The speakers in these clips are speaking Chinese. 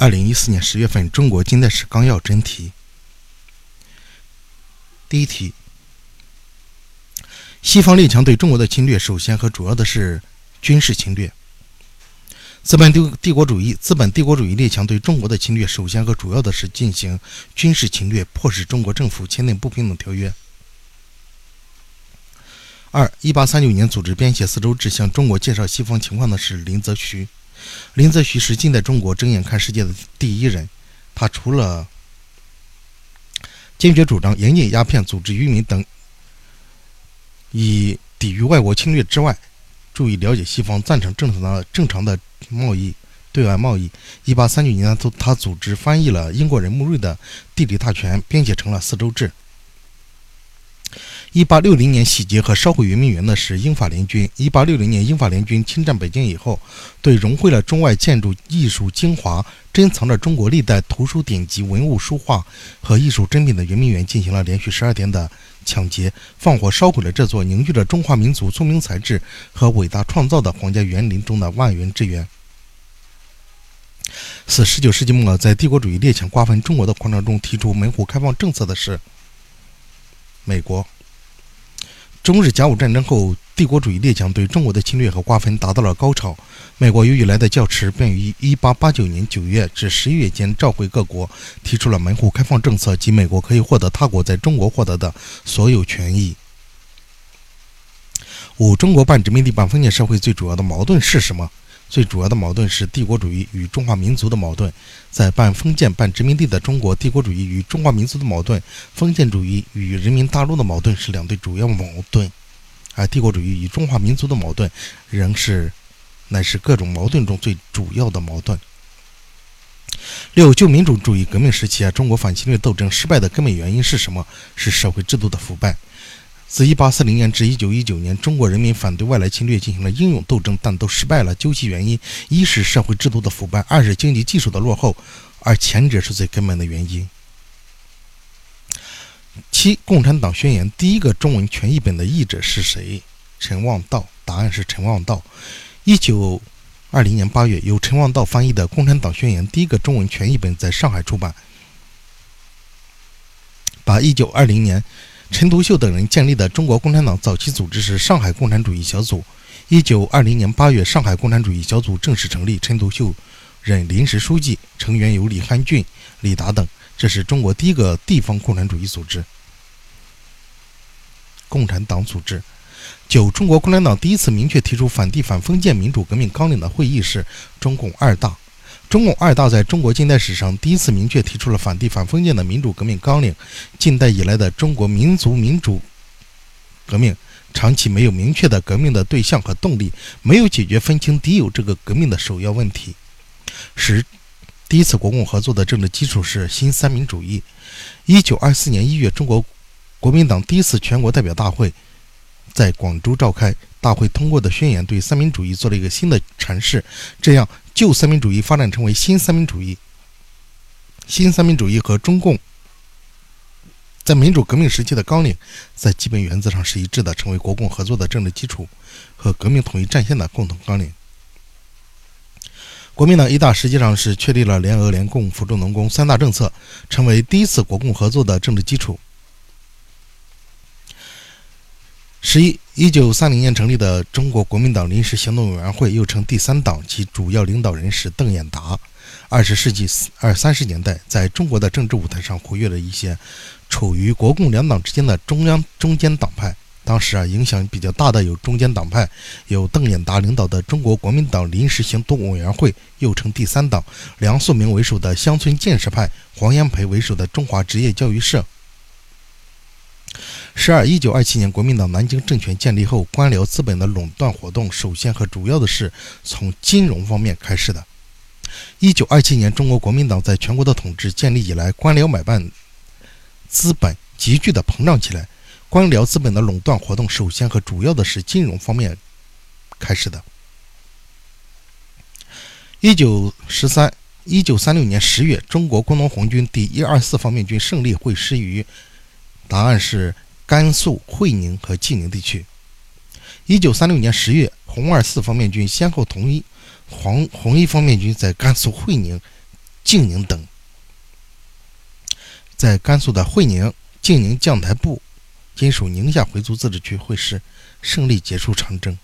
二零一四年十月份《中国近代史纲要》真题。第一题：西方列强对中国的侵略，首先和主要的是军事侵略。资本帝帝国主义资本帝国主义列强对中国的侵略，首先和主要的是进行军事侵略，迫使中国政府签订不平等条约。二一八三九年组织编写四周志，向中国介绍西方情况的是林则徐。林则徐是近代中国睁眼看世界的第一人。他除了坚决主张严禁鸦片、组织渔民等以抵御外国侵略之外，注意了解西方，赞成正常的正常的贸易、对外贸易。1839年，他他组织翻译了英国人穆瑞的《地理大全》，编写成了《四周志》。一八六零年洗劫和烧毁圆明园的是英法联军。一八六零年，英法联军侵占北京以后，对融汇了中外建筑艺术精华、珍藏着中国历代图书典籍、文物书画和艺术珍品的圆明园进行了连续十二天的抢劫，放火烧毁了这座凝聚着中华民族聪明才智和伟大创造的皇家园林中的万园之园。四十九世纪末，在帝国主义列强瓜分中国的狂潮中提出门户开放政策的是美国。中日甲午战争后，帝国主义列强对中国的侵略和瓜分达到了高潮。美国由于来的较迟，便于1889年9月至11月间召回各国，提出了门户开放政策，及美国可以获得他国在中国获得的所有权益。五、中国半殖民地半封建社会最主要的矛盾是什么？最主要的矛盾是帝国主义与中华民族的矛盾，在半封建半殖民地的中国，帝国主义与中华民族的矛盾，封建主义与人民大陆的矛盾是两对主要矛盾，而帝国主义与中华民族的矛盾仍是乃是各种矛盾中最主要的矛盾。六旧民主主义革命时期啊，中国反侵略斗争失败的根本原因是什么？是社会制度的腐败。自1840年至1919年，中国人民反对外来侵略进行了英勇斗争，但都失败了。究其原因，一是社会制度的腐败，二是经济技术的落后，而前者是最根本的原因。七，《共产党宣言》第一个中文全译本的译者是谁？陈望道。答案是陈望道。1920年8月，由陈望道翻译的《共产党宣言》第一个中文全译本在上海出版，把1920年。陈独秀等人建立的中国共产党早期组织是上海共产主义小组。一九二零年八月，上海共产主义小组正式成立，陈独秀任临时书记，成员有李汉俊、李达等。这是中国第一个地方共产主义组织。共产党组织。九，中国共产党第一次明确提出反帝反封建民主革命纲领的会议是中共二大。中共二大在中国近代史上第一次明确提出了反帝反封建的民主革命纲领。近代以来的中国民族民主革命长期没有明确的革命的对象和动力，没有解决分清敌友这个革命的首要问题。十，第一次国共合作的政治基础是新三民主义。一九二四年一月，中国国民党第一次全国代表大会在广州召开，大会通过的宣言对三民主义做了一个新的阐释，这样。旧三民主义发展成为新三民主义，新三民主义和中共在民主革命时期的纲领在基本原则上是一致的，成为国共合作的政治基础和革命统一战线的共同纲领。国民党一大实际上是确立了联俄联共扶助农工三大政策，成为第一次国共合作的政治基础。十一，一九三零年成立的中国国民党临时行动委员会，又称第三党，其主要领导人是邓演达。二十世纪二三十年代，在中国的政治舞台上活跃了一些处于国共两党之间的中央中间党派。当时啊，影响比较大的有中间党派，有邓演达领导的中国国民党临时行动委员会，又称第三党；梁漱溟为首的乡村建设派，黄炎培为首的中华职业教育社。十二，一九二七年，国民党南京政权建立后，官僚资本的垄断活动首先和主要的是从金融方面开始的。一九二七年，中国国民党在全国的统治建立以来，官僚买办资本急剧的膨胀起来，官僚资本的垄断活动首先和主要的是金融方面开始的。一九十三，一九三六年十月，中国工农红军第一二四方面军胜利会师于，答案是。甘肃会宁和济宁地区。一九三六年十月，红二四方面军先后统一黄红一方面军在甘肃会宁、晋宁等，在甘肃的会宁、晋宁将台部（今属宁夏回族自治区）会师，胜利结束长征。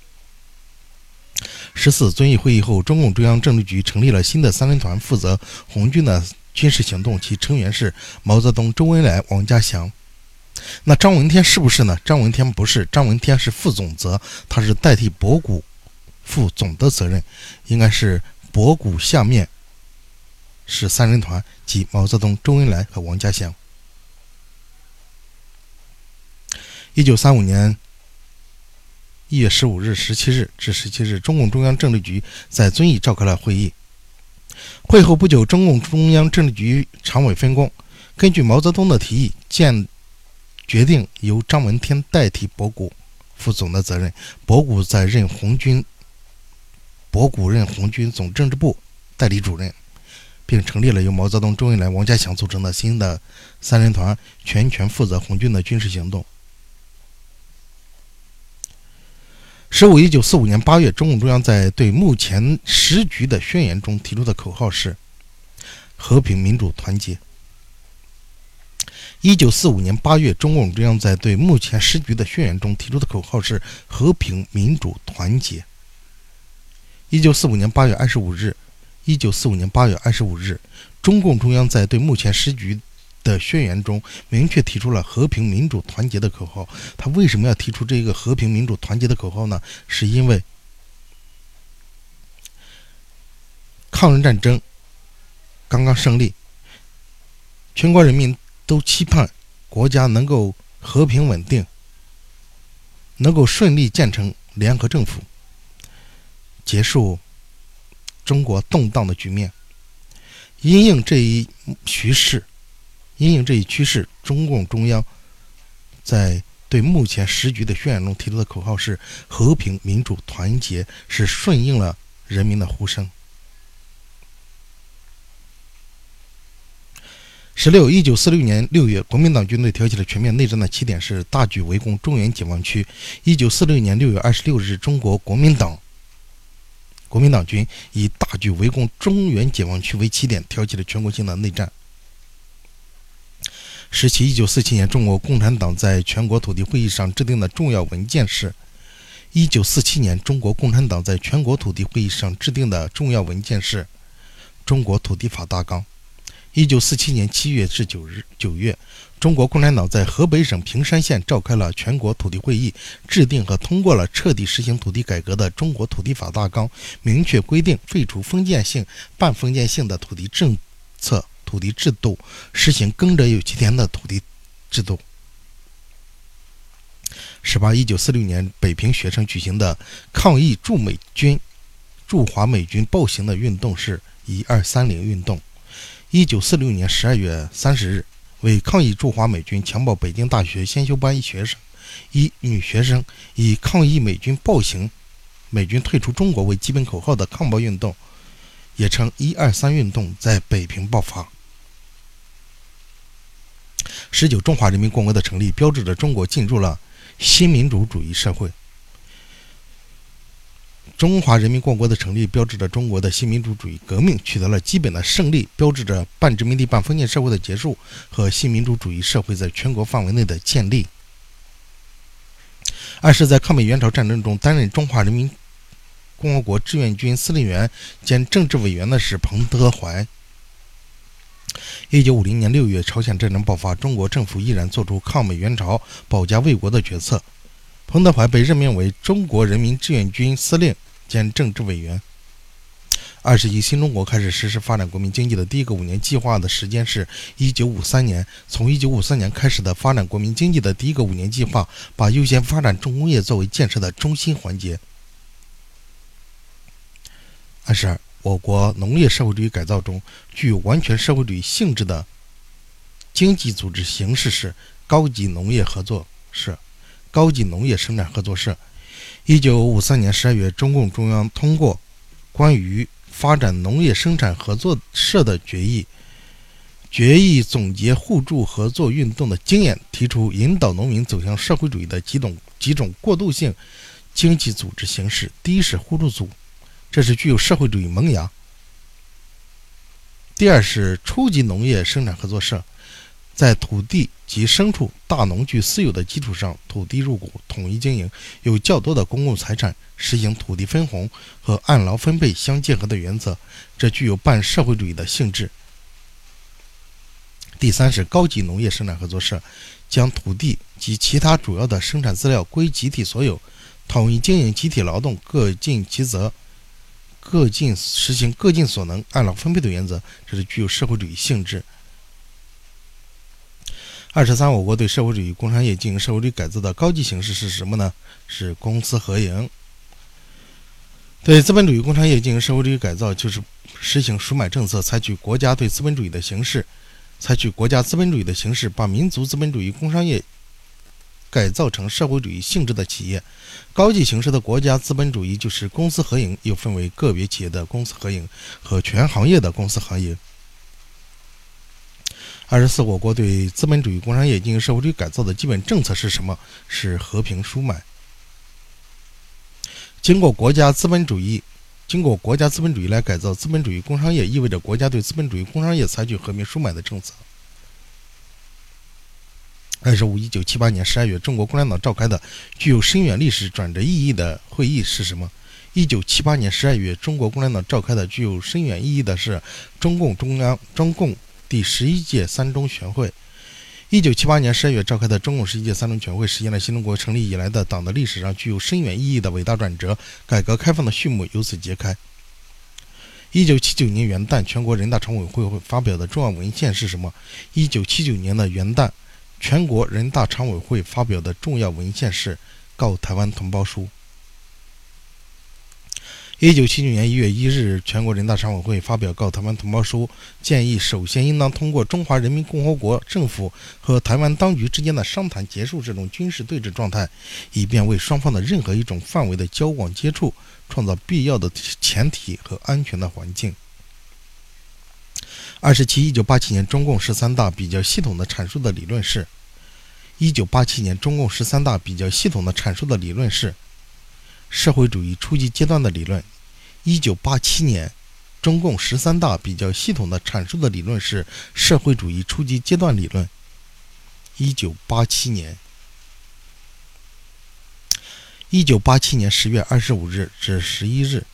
十四遵义会议后，中共中央政治局成立了新的三人团，负责红军的军事行动，其成员是毛泽东、周恩来、王家祥。那张闻天是不是呢？张闻天不是，张闻天是副总责，他是代替博古负总的责任，应该是博古下面是三人团，即毛泽东、周恩来和王家祥。一九三五年。一月十五日、十七日至十七日，中共中央政治局在遵义召开了会议。会后不久，中共中央政治局常委分工，根据毛泽东的提议，建决定由张闻天代替博古负总的责任，博古在任红军，博古任红军总政治部代理主任，并成立了由毛泽东、周恩来、王家祥组成的新的三人团，全权负责红军的军事行动。十五，一九四五年八月，中共中央在对目前时局的宣言中提出的口号是“和平、民主、团结”。一九四五年八月，中共中央在对目前时局的宣言中提出的口号是“和平、民主、团结”。一九四五年八月二十五日，一九四五年八月二十五日，中共中央在对目前时局。的宣言中明确提出了和平、民主、团结的口号。他为什么要提出这个和平、民主、团结的口号呢？是因为抗日战争刚刚胜利，全国人民都期盼国家能够和平稳定，能够顺利建成联合政府，结束中国动荡的局面。因应这一局势。因应这一趋势，中共中央在对目前时局的宣言中提出的口号是“和平、民主、团结”，是顺应了人民的呼声。十六，一九四六年六月，国民党军队挑起了全面内战的起点是大举围攻中原解放区。一九四六年六月二十六日，中国国民党国民党军以大举围攻中原解放区为起点，挑起了全国性的内战。十七，一九四七年，中国共产党在全国土地会议上制定的重要文件是：一九四七年，中国共产党在全国土地会议上制定的重要文件是《中国土地法大纲》。一九四七年七月至九日九月，中国共产党在河北省平山县召开了全国土地会议，制定和通过了彻底实行土地改革的《中国土地法大纲》，明确规定废除封建性、半封建性的土地政策。土地制度实行耕者有其田的土地制度。十八，一九四六年，北平学生举行的抗议驻美军驻华美军暴行的运动是一二三零运动。一九四六年十二月三十日，为抗议驻华美军强暴北京大学先修班一学生一女学生，以抗议美军暴行、美军退出中国为基本口号的抗暴运动，也称一二三运动，在北平爆发。十九，中华人民共和国的成立标志着中国进入了新民主主义社会。中华人民共和国的成立标志着中国的新民主主义革命取得了基本的胜利，标志着半殖民地半封建社会的结束和新民主主义社会在全国范围内的建立。二是，在抗美援朝战争中担任中华人民共和国志愿军司令员兼政治委员的是彭德怀。一九五零年六月，朝鲜战争爆发，中国政府毅然做出抗美援朝、保家卫国的决策。彭德怀被任命为中国人民志愿军司令兼政治委员。二十一，新中国开始实施发展国民经济的第一个五年计划的时间是一九五三年。从一九五三年开始的发展国民经济的第一个五年计划，把优先发展重工业作为建设的中心环节。二十二。我国农业社会主义改造中具有完全社会主义性质的经济组织形式是高级农业合作社、高级农业生产合作社。一九五三年十二月，中共中央通过关于发展农业生产合作社的决议，决议总结互助合作运动的经验，提出引导农民走向社会主义的几种几种过渡性经济组织形式。第一是互助组。这是具有社会主义萌芽、第二是初级农业生产合作社，在土地及牲畜、大农具私有的基础上，土地入股，统一经营，有较多的公共财产，实行土地分红和按劳分配相结合的原则，这具有半社会主义的性质。第三是高级农业生产合作社，将土地及其他主要的生产资料归集体所有，统一经营，集体劳动，各尽其责，各尽实行各尽所能，按劳分配的原则，这是具有社会主义性质。二十三，我国对社会主义工商业进行社会主义改造的高级形式是什么呢？是公私合营。对资本主义工商业进行社会主义改造，就是实行赎买政策，采取国家对资本主义的形式。采取国家资本主义的形式，把民族资本主义工商业改造成社会主义性质的企业。高级形式的国家资本主义就是公私合营，又分为个别企业的公私合营和全行业的公私合营。二十四，我国对资本主义工商业进行社会主义改造的基本政策是什么？是和平赎买。经过国家资本主义。经过国家资本主义来改造资本主义工商业，意味着国家对资本主义工商业采取和平赎买的政策。二十五，一九七八年十二月，中国共产党召开的具有深远历史转折意义的会议是什么？一九七八年十二月，中国共产党召开的具有深远意义的是中共中央中共第十一届三中全会。一九七八年十二月召开的中共十一届三中全会，实现了新中国成立以来的党的历史上具有深远意义的伟大转折，改革开放的序幕由此揭开。一九七九年元旦，全国人大常委会发表的重要文献是什么？一九七九年的元旦，全国人大常委会发表的重要文献是《告台湾同胞书》。一九七九年一月一日，全国人大常委会发表《告台湾同胞书》，建议首先应当通过中华人民共和国政府和台湾当局之间的商谈，结束这种军事对峙状态，以便为双方的任何一种范围的交往接触创造必要的前提和安全的环境。二十七，一九八七年中共十三大比较系统的阐述的理论是：一九八七年中共十三大比较系统的阐述的理论是。社会主义初级阶段的理论，一九八七年，中共十三大比较系统的阐述的理论是社会主义初级阶段理论。一九八七年，一九八七年十月二十五日至十一日，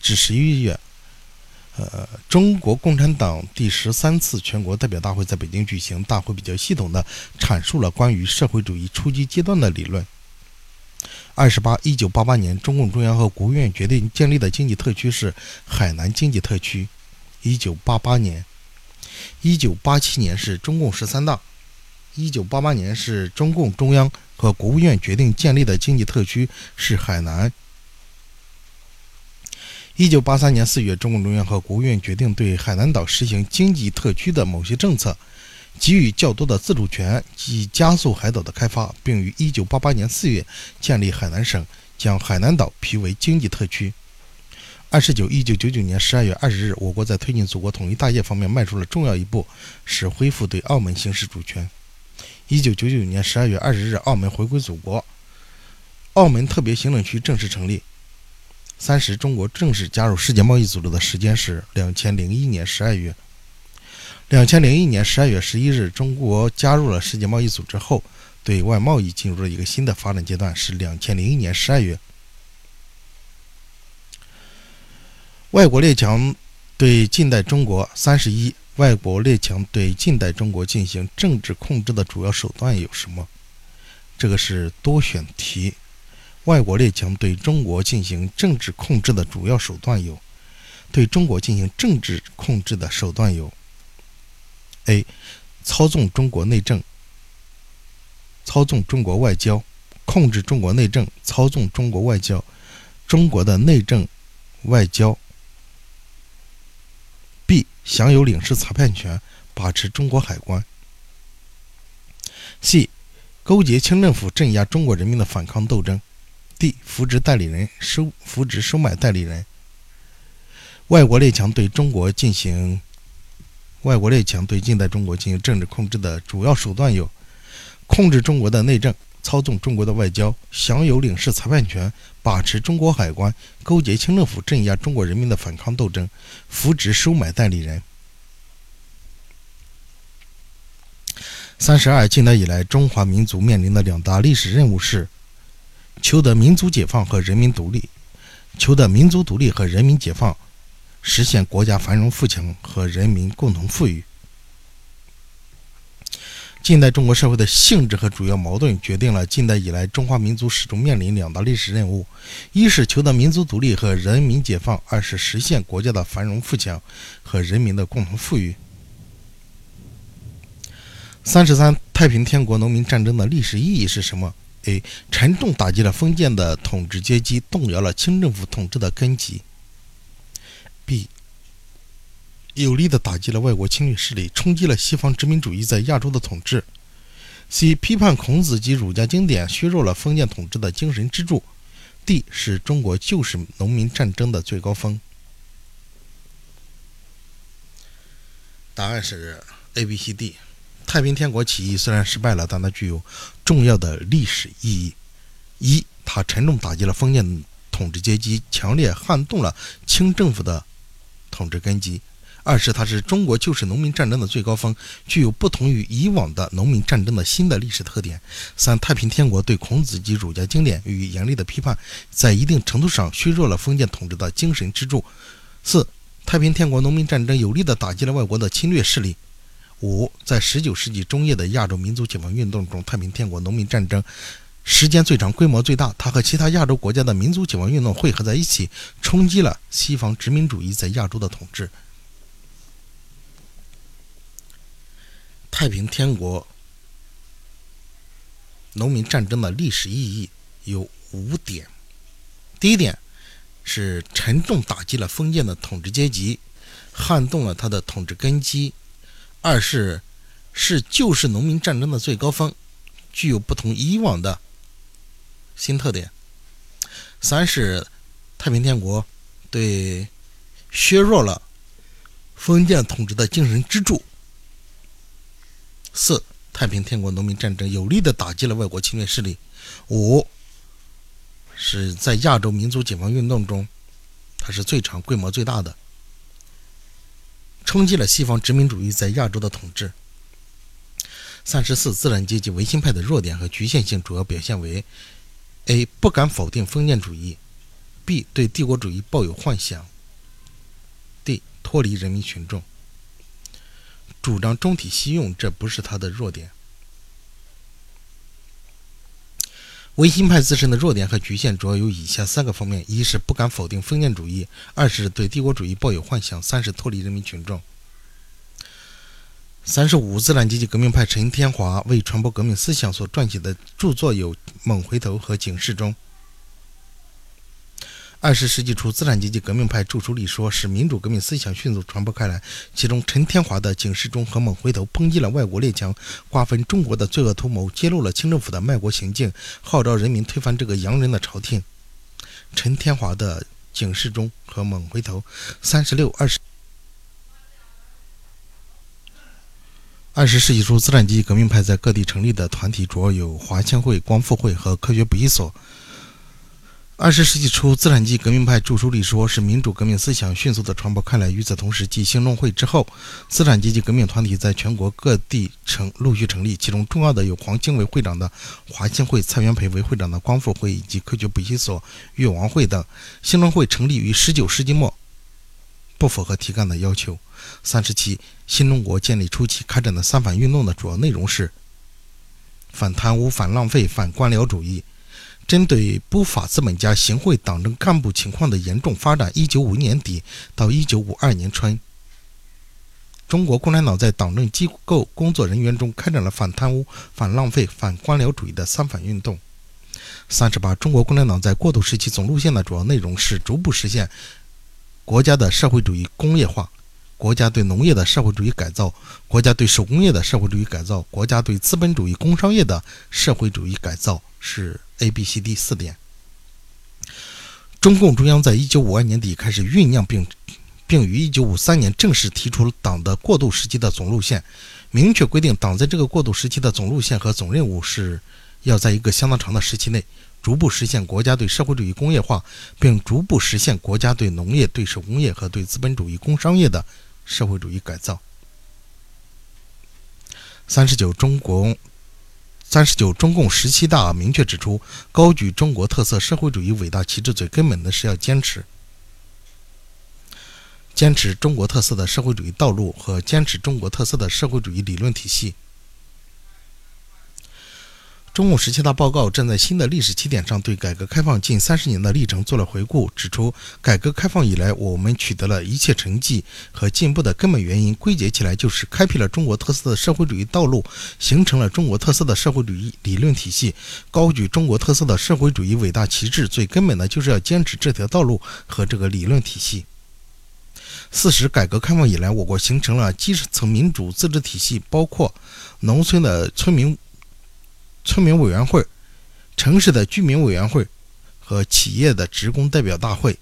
至十一月，呃，中国共产党第十三次全国代表大会在北京举行，大会比较系统的阐述了关于社会主义初级阶段的理论。二十八，一九八八年，中共中央和国务院决定建立的经济特区是海南经济特区。一九八八年，一九八七年是中共十三大。一九八八年是中共中央和国务院决定建立的经济特区是海南。一九八三年四月，中共中央和国务院决定对海南岛实行经济特区的某些政策。给予较多的自主权，以加速海岛的开发，并于1988年4月建立海南省，将海南岛批为经济特区。二十九，一九九九年十二月二十日，我国在推进祖国统一大业方面迈出了重要一步，是恢复对澳门行使主权。一九九九年十二月二十日，澳门回归祖国，澳门特别行政区正式成立。三十，中国正式加入世界贸易组织的时间是两千零一年十二月。两千零一年十二月十一日，中国加入了世界贸易组织后，对外贸易进入了一个新的发展阶段。是两千零一年十二月，外国列强对近代中国三十一，外国列强对近代中国进行政治控制的主要手段有什么？这个是多选题。外国列强对中国进行政治控制的主要手段有：对中国进行政治控制的手段有。A. 操纵中国内政，操纵中国外交，控制中国内政，操纵中国外交，中国的内政、外交。B. 享有领事裁判权，把持中国海关。C. 勾结清政府镇压中国人民的反抗斗争。D. 扶植代理人，收扶植收买代理人。外国列强对中国进行。外国列强对近代中国进行政治控制的主要手段有控制中国的内政操纵中国的外交享有领事裁判权把持中国海关勾结清政府镇压中国人民的反抗斗争扶植收买代理人。三十二近代以来中华民族面临的两大历史任务是求得民族解放和人民独立求得民族独立和人民解放实现国家繁荣富强和人民共同富裕。近代中国社会的性质和主要矛盾，决定了近代以来中华民族始终面临两大历史任务：一是求得民族独立和人民解放；二是实现国家的繁荣富强和人民的共同富裕。三十三，太平天国农民战争的历史意义是什么？A. 沉重打击了封建的统治阶级，动摇了清政府统治的根基。B. 有力地打击了外国侵略势力，冲击了西方殖民主义在亚洲的统治。C. 批判孔子及儒家经典，削弱了封建统治的精神支柱。D. 是中国旧式农民战争的最高峰。答案是 A、B、C、D。太平天国起义虽然失败了，但它具有重要的历史意义：一，它沉重打击了封建统治阶级，强烈撼动了清政府的统治根基；二是它是中国旧式农民战争的最高峰，具有不同于以往的农民战争的新的历史特点；三，太平天国对孔子及儒家经典予以严厉的批判，在一定程度上削弱了封建统治的精神支柱；四，太平天国农民战争有力地打击了外国的侵略势力。五，在十九世纪中叶的亚洲民族解放运动中，太平天国农民战争时间最长、规模最大。它和其他亚洲国家的民族解放运动汇合在一起，冲击了西方殖民主义在亚洲的统治。太平天国农民战争的历史意义有五点：第一点是沉重打击了封建的统治阶级，撼动了他的统治根基。二是是旧式农民战争的最高峰，具有不同以往的新特点。三是太平天国对削弱了封建统治的精神支柱。四太平天国农民战争有力的打击了外国侵略势力。五是在亚洲民族解放运动中，它是最长、规模最大的。冲击了西方殖民主义在亚洲的统治。三十四，资产阶级维新派的弱点和局限性主要表现为：A. 不敢否定封建主义；B. 对帝国主义抱有幻想；D. 脱离人民群众，主张中体西用，这不是他的弱点。维新派自身的弱点和局限主要有以下三个方面：一是不敢否定封建主义；二是对帝国主义抱有幻想；三是脱离人民群众。三十五，资产阶级革命派陈天华为传播革命思想所撰写的著作有《猛回头》和《警示钟》。二十世纪初，资产阶级革命派著书立说，使民主革命思想迅速传播开来。其中，陈天华的《警示钟》和《猛回头》抨击了外国列强瓜分中国的罪恶图谋，揭露了清政府的卖国行径，号召人民推翻这个洋人的朝廷。陈天华的《警示钟》和《猛回头》。三十六、二十二十世纪初，资产阶级革命派在各地成立的团体主要有华青会、光复会和科学补习所。二十世纪初，资产阶级革命派著书立说，使民主革命思想迅速地传播开来。与此同时，继兴中会之后，资产阶级革命团体在全国各地成陆续成立，其中重要的有黄兴为会长的华兴会、蔡元培为会长的光复会以及科学补习所、越王会等。兴中会成立于十九世纪末，不符合题干的要求。三十七，新中国建立初期开展的三反运动的主要内容是反贪污、反浪费、反官僚主义。针对不法资本家行贿党政干部情况的严重发展，1951年底到1952年春，中国共产党在党政机构工作人员中开展了反贪污、反浪费、反官僚主义的三反运动。三十八，中国共产党在过渡时期总路线的主要内容是逐步实现国家的社会主义工业化，国家对农业的社会主义改造，国家对手工业的社会主义改造，国家对资本主义工商业的社会主义改造是。A、B、C、D 四点。中共中央在一九五二年底开始酝酿，并并于一九五三年正式提出了党的过渡时期的总路线，明确规定党在这个过渡时期的总路线和总任务是要在一个相当长的时期内，逐步实现国家对社会主义工业化，并逐步实现国家对农业、对手工业和对资本主义工商业的社会主义改造。三十九，中国三十九，中共十七大明确指出，高举中国特色社会主义伟大旗帜，最根本的是要坚持坚持中国特色的社会主义道路和坚持中国特色的社会主义理论体系。中共十七大报告站在新的历史起点上，对改革开放近三十年的历程做了回顾，指出改革开放以来我们取得了一切成绩和进步的根本原因，归结起来就是开辟了中国特色的社会主义道路，形成了中国特色的社会主义理论体系，高举中国特色的社会主义伟大旗帜，最根本的就是要坚持这条道路和这个理论体系。四十，改革开放以来，我国形成了基层民主自治体系，包括农村的村民。村民委员会、城市的居民委员会和企业的职工代表大会。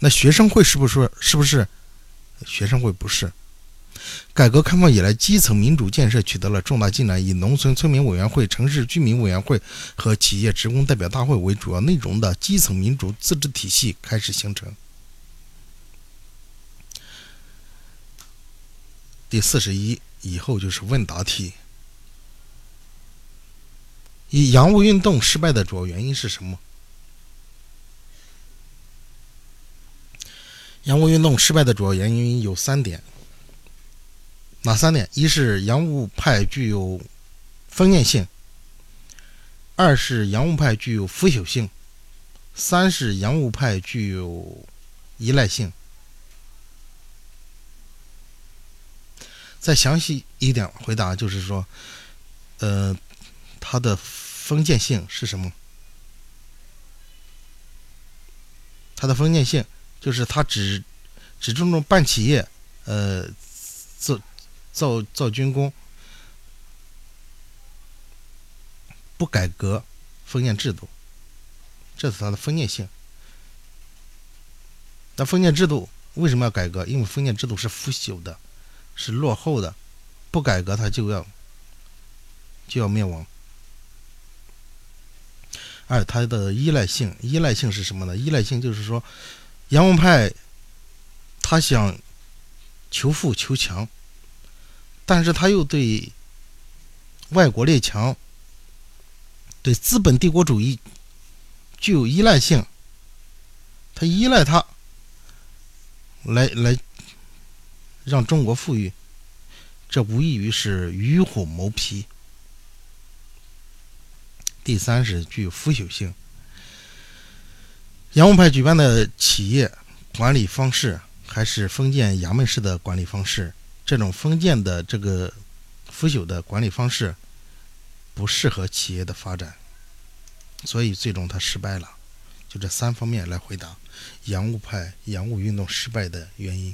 那学生会是不是？是不是？学生会不是。改革开放以来，基层民主建设取得了重大进展，以农村村民委员会、城市居民委员会和企业职工代表大会为主要内容的基层民主自治体系开始形成。第四十一，以后就是问答题。以洋务运动失败的主要原因是什么？洋务运动失败的主要原因有三点，哪三点？一是洋务派具有封建性，二是洋务派具有腐朽性，三是洋务派具有依赖性。再详细一点回答，就是说，呃。他的封建性是什么？它的封建性就是它只只注重办企业，呃，造造造军工，不改革封建制度，这是它的封建性。那封建制度为什么要改革？因为封建制度是腐朽的，是落后的，不改革它就要就要灭亡。二，它的依赖性，依赖性是什么呢？依赖性就是说，洋务派他想求富求强，但是他又对外国列强、对资本帝国主义具有依赖性，他依赖他来来让中国富裕，这无异于是与虎谋皮。第三是具有腐朽性。洋务派举办的企业管理方式还是封建衙门式的管理方式，这种封建的这个腐朽的管理方式不适合企业的发展，所以最终他失败了。就这三方面来回答洋务派洋务运动失败的原因。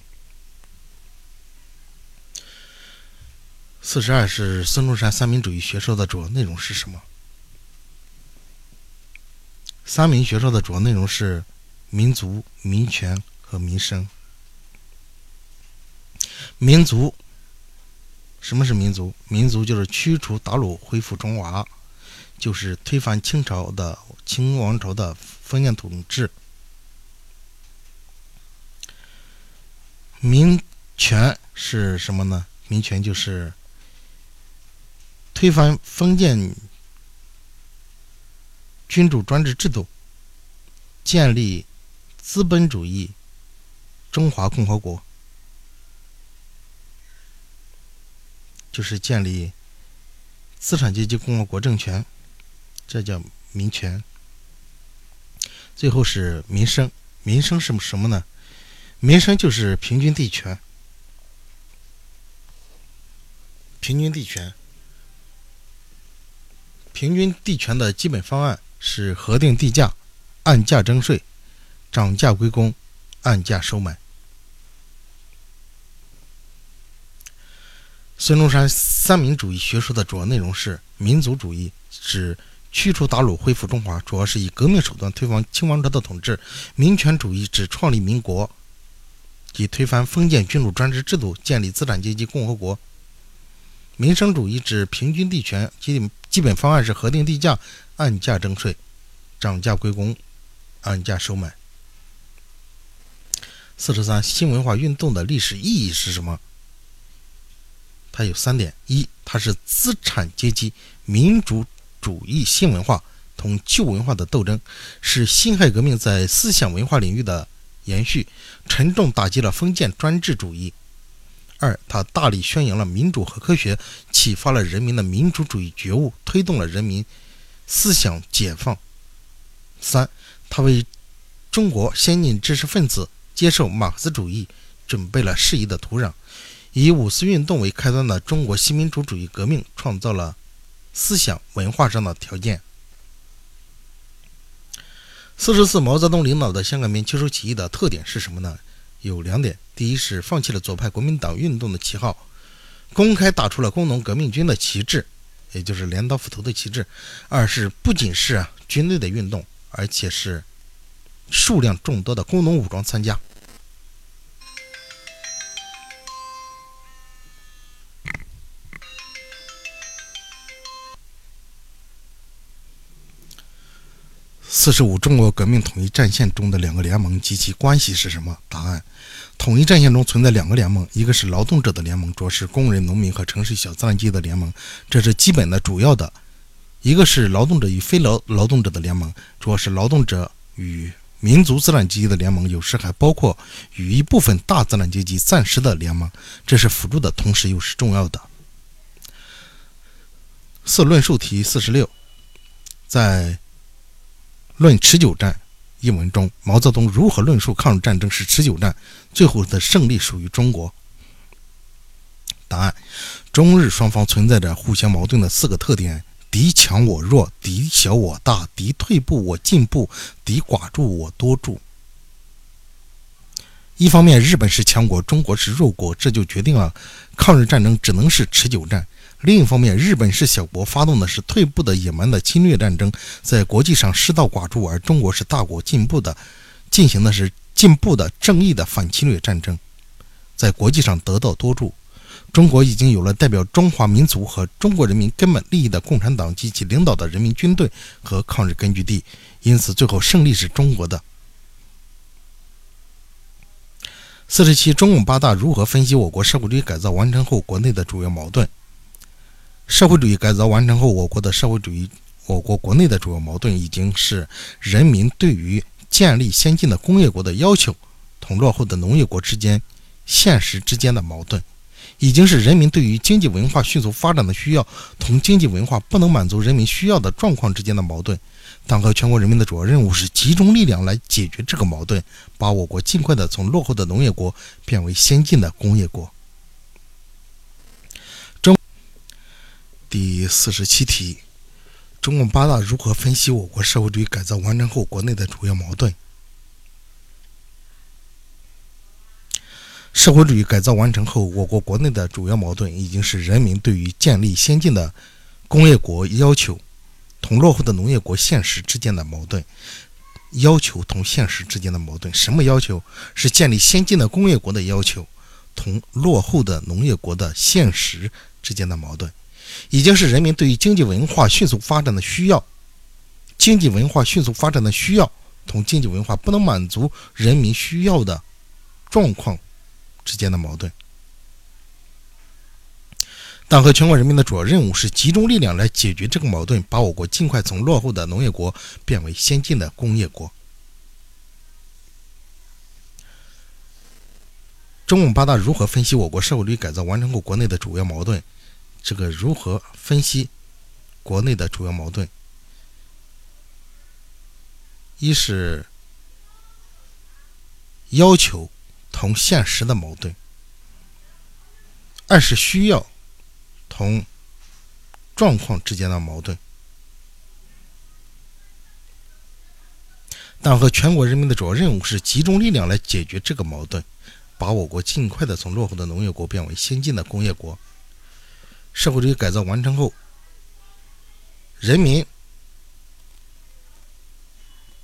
四十二是孙中山三民主义学说的主要内容是什么？三民学说的主要内容是民族、民权和民生。民族，什么是民族？民族就是驱除鞑虏，恢复中华，就是推翻清朝的清王朝的封建统治。民权是什么呢？民权就是推翻封建。君主专制制度，建立资本主义中华共和国，就是建立资产阶级共和国政权，这叫民权。最后是民生，民生是什么呢？民生就是平均地权，平均地权，平均地权的基本方案。是核定地价，按价征税，涨价归公，按价收买。孙中山三民主义学说的主要内容是：民族主义指驱除鞑虏，恢复中华，主要是以革命手段推翻清王朝的统治；民权主义指创立民国，即推翻封建君主专制制度，建立资产阶级共和国；民生主义指平均地权，基基本方案是核定地价。按价征税，涨价归公，按价收买。四十三，新文化运动的历史意义是什么？它有三点：一，它是资产阶级民主主义新文化同旧文化的斗争，是辛亥革命在思想文化领域的延续，沉重打击了封建专制主义；二，他大力宣扬了民主和科学，启发了人民的民主主义觉悟，推动了人民思想解放；三，他为中国先进知识分子接受马克思主义准备了适宜的土壤。以五四运动为开端的中国新民主主义革命创造了思想文化上的条件。四十四，毛泽东领导的香港民接收起义的特点是什么呢？有两点：第一是放弃了左派国民党运动的旗号，公开打出了工农革命军的旗帜，也就是镰刀斧头的旗帜；二是不仅是啊军队的运动，而且是数量众多的工农武装参加。四十五，中国革命统一战线中的两个联盟及其关系是什么？答案：统一战线中存在两个联盟，一个是劳动者的联盟，主要是工人、农民和城市小资产阶级的联盟，这是基本的、主要的；一个是劳动者与非劳劳动者的联盟，主要是劳动者与民族资产阶级的联盟，有时还包括与一部分大资产阶级暂时的联盟，这是辅助的，同时又是重要的。四论述题四十六，在。《论持久战》一文中，毛泽东如何论述抗日战争是持久战，最后的胜利属于中国？答案：中日双方存在着互相矛盾的四个特点：敌强我弱，敌小我大，敌退步我进步，敌寡助我多助。一方面，日本是强国，中国是弱国，这就决定了抗日战争只能是持久战。另一方面，日本是小国，发动的是退步的野蛮的侵略战争，在国际上失道寡助；而中国是大国，进步的进行的是进步的正义的反侵略战争，在国际上得道多助。中国已经有了代表中华民族和中国人民根本利益的共产党及其领导的人民军队和抗日根据地，因此最后胜利是中国的。四十七，中共八大如何分析我国社会主义改造完成后国内的主要矛盾？社会主义改造完成后，我国的社会主义，我国国内的主要矛盾已经是人民对于建立先进的工业国的要求同落后的农业国之间现实之间的矛盾，已经是人民对于经济文化迅速发展的需要同经济文化不能满足人民需要的状况之间的矛盾。党和全国人民的主要任务是集中力量来解决这个矛盾，把我国尽快的从落后的农业国变为先进的工业国。第四十七题：中共八大如何分析我国社会主义改造完成后国内的主要矛盾？社会主义改造完成后，我国国内的主要矛盾已经是人民对于建立先进的工业国要求同落后的农业国现实之间的矛盾。要求同现实之间的矛盾，什么要求？是建立先进的工业国的要求同落后的农业国的现实之间的矛盾。已经是人民对于经济文化迅速发展的需要，经济文化迅速发展的需要同经济文化不能满足人民需要的状况之间的矛盾。党和全国人民的主要任务是集中力量来解决这个矛盾，把我国尽快从落后的农业国变为先进的工业国。中共八大如何分析我国社会主义改造完成后国内的主要矛盾？这个如何分析国内的主要矛盾？一是要求同现实的矛盾；二是需要同状况之间的矛盾。党和全国人民的主要任务是集中力量来解决这个矛盾，把我国尽快的从落后的农业国变为先进的工业国。社会主义改造完成后，人民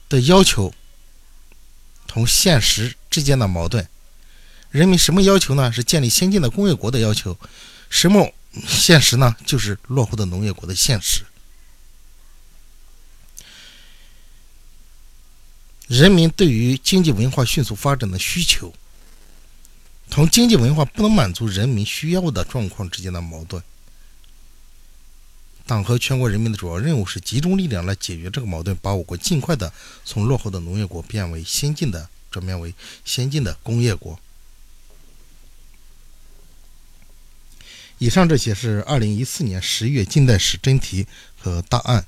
的要求同现实之间的矛盾。人民什么要求呢？是建立先进的工业国的要求。什么现实呢？就是落后的农业国的现实。人民对于经济文化迅速发展的需求，同经济文化不能满足人民需要的状况之间的矛盾。党和全国人民的主要任务是集中力量来解决这个矛盾，把我国尽快的从落后的农业国变为先进的，转变为先进的工业国。以上这些是二零一四年十一月近代史真题和答案。